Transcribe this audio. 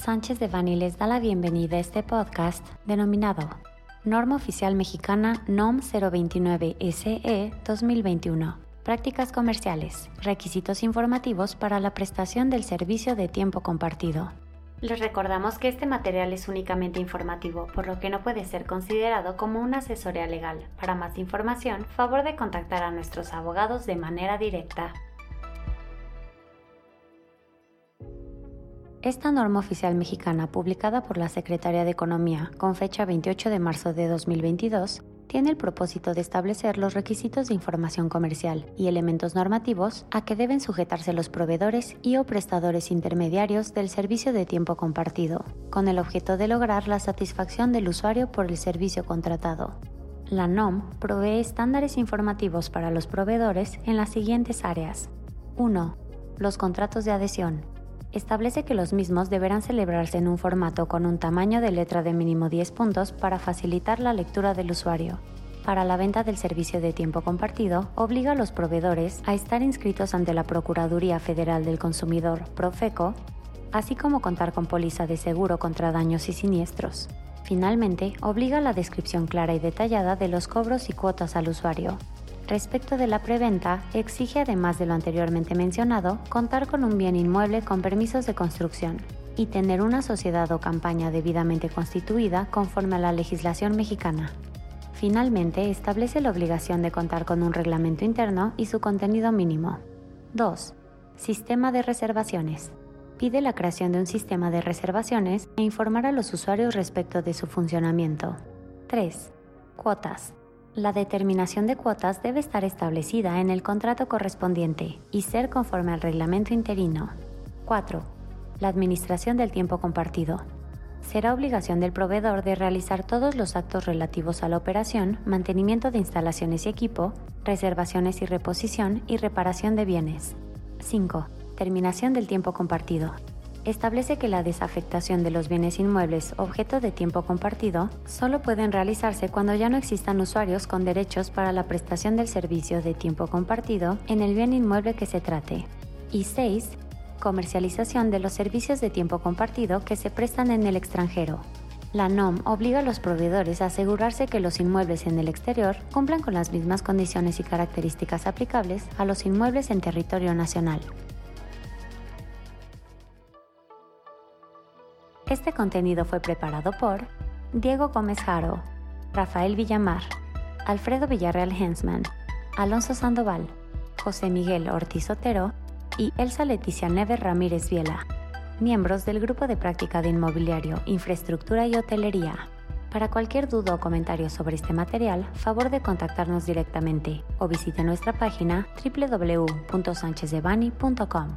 Sánchez de Bani les da la bienvenida a este podcast denominado Norma Oficial Mexicana NOM 029 SE 2021. Prácticas comerciales. Requisitos informativos para la prestación del servicio de tiempo compartido. Les recordamos que este material es únicamente informativo, por lo que no puede ser considerado como una asesoría legal. Para más información, favor de contactar a nuestros abogados de manera directa. Esta norma oficial mexicana, publicada por la Secretaría de Economía con fecha 28 de marzo de 2022, tiene el propósito de establecer los requisitos de información comercial y elementos normativos a que deben sujetarse los proveedores y o prestadores intermediarios del servicio de tiempo compartido, con el objeto de lograr la satisfacción del usuario por el servicio contratado. La NOM provee estándares informativos para los proveedores en las siguientes áreas. 1. Los contratos de adhesión, establece que los mismos deberán celebrarse en un formato con un tamaño de letra de mínimo 10 puntos para facilitar la lectura del usuario. Para la venta del servicio de tiempo compartido, obliga a los proveedores a estar inscritos ante la Procuraduría Federal del Consumidor, Profeco, así como contar con póliza de seguro contra daños y siniestros. Finalmente, obliga a la descripción clara y detallada de los cobros y cuotas al usuario, Respecto de la preventa, exige además de lo anteriormente mencionado, contar con un bien inmueble con permisos de construcción y tener una sociedad o campaña debidamente constituida conforme a la legislación mexicana. Finalmente, establece la obligación de contar con un reglamento interno y su contenido mínimo. 2. Sistema de reservaciones. Pide la creación de un sistema de reservaciones e informar a los usuarios respecto de su funcionamiento. 3. Cuotas. La determinación de cuotas debe estar establecida en el contrato correspondiente y ser conforme al reglamento interino. 4. La administración del tiempo compartido. Será obligación del proveedor de realizar todos los actos relativos a la operación, mantenimiento de instalaciones y equipo, reservaciones y reposición y reparación de bienes. 5. Terminación del tiempo compartido establece que la desafectación de los bienes inmuebles objeto de tiempo compartido solo pueden realizarse cuando ya no existan usuarios con derechos para la prestación del servicio de tiempo compartido en el bien inmueble que se trate. Y 6. Comercialización de los servicios de tiempo compartido que se prestan en el extranjero. La NOM obliga a los proveedores a asegurarse que los inmuebles en el exterior cumplan con las mismas condiciones y características aplicables a los inmuebles en territorio nacional. Este contenido fue preparado por Diego Gómez Jaro, Rafael Villamar, Alfredo Villarreal Hensman, Alonso Sandoval, José Miguel Ortiz Otero y Elsa Leticia Neves Ramírez Viela, miembros del Grupo de Práctica de Inmobiliario, Infraestructura y Hotelería. Para cualquier duda o comentario sobre este material, favor de contactarnos directamente o visite nuestra página www.sanchezdevani.com.